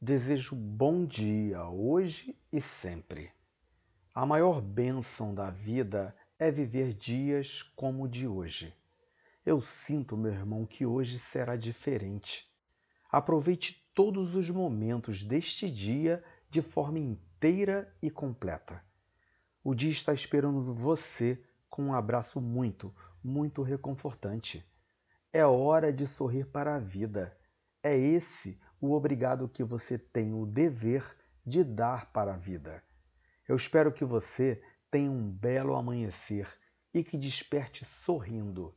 Desejo bom dia hoje e sempre. A maior bênção da vida é viver dias como o de hoje. Eu sinto, meu irmão, que hoje será diferente. Aproveite todos os momentos deste dia de forma inteira e completa. O dia está esperando você com um abraço muito, muito reconfortante. É hora de sorrir para a vida. É esse o obrigado que você tem o dever de dar para a vida. Eu espero que você tenha um belo amanhecer e que desperte sorrindo.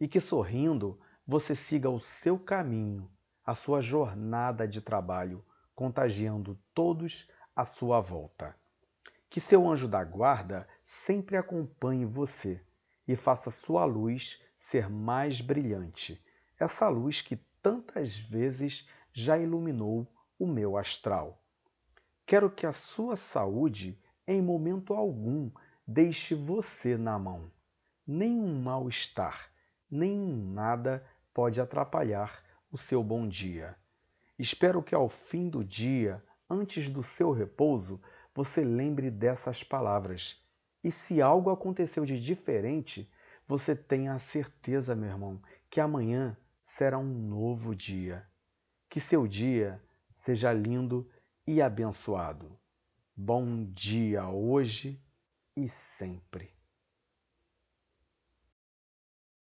E que sorrindo você siga o seu caminho, a sua jornada de trabalho, contagiando todos à sua volta. Que seu anjo da guarda sempre acompanhe você e faça sua luz ser mais brilhante. Essa luz que tantas vezes já iluminou o meu astral. Quero que a sua saúde, em momento algum, deixe você na mão. Nenhum mal-estar, nem nada pode atrapalhar o seu bom dia. Espero que ao fim do dia, antes do seu repouso, você lembre dessas palavras. E se algo aconteceu de diferente, você tenha a certeza, meu irmão, que amanhã será um novo dia. Que seu dia seja lindo e abençoado. Bom dia hoje e sempre.